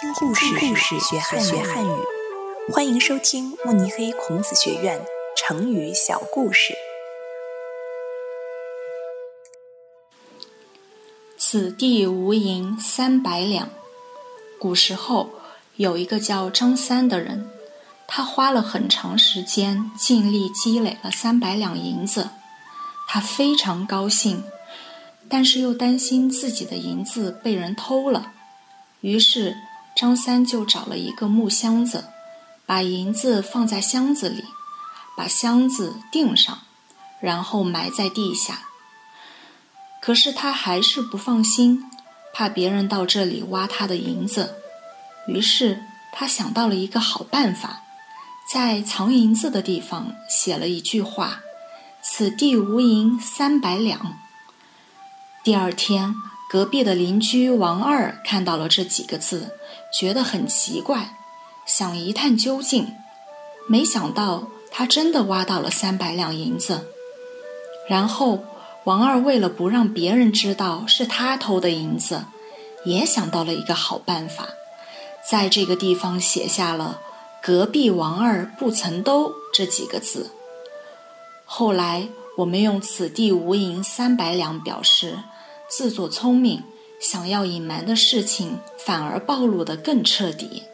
听故事，学汉语。欢迎收听慕尼黑孔子学院成语小故事。此地无银三百两。古时候有一个叫张三的人，他花了很长时间，尽力积累了三百两银子。他非常高兴，但是又担心自己的银子被人偷了。于是，张三就找了一个木箱子，把银子放在箱子里，把箱子钉上，然后埋在地下。可是他还是不放心，怕别人到这里挖他的银子。于是他想到了一个好办法，在藏银子的地方写了一句话：“此地无银三百两。”第二天。隔壁的邻居王二看到了这几个字，觉得很奇怪，想一探究竟。没想到他真的挖到了三百两银子。然后王二为了不让别人知道是他偷的银子，也想到了一个好办法，在这个地方写下了“隔壁王二不曾兜”这几个字。后来我们用“此地无银三百两”表示。自作聪明，想要隐瞒的事情反而暴露得更彻底。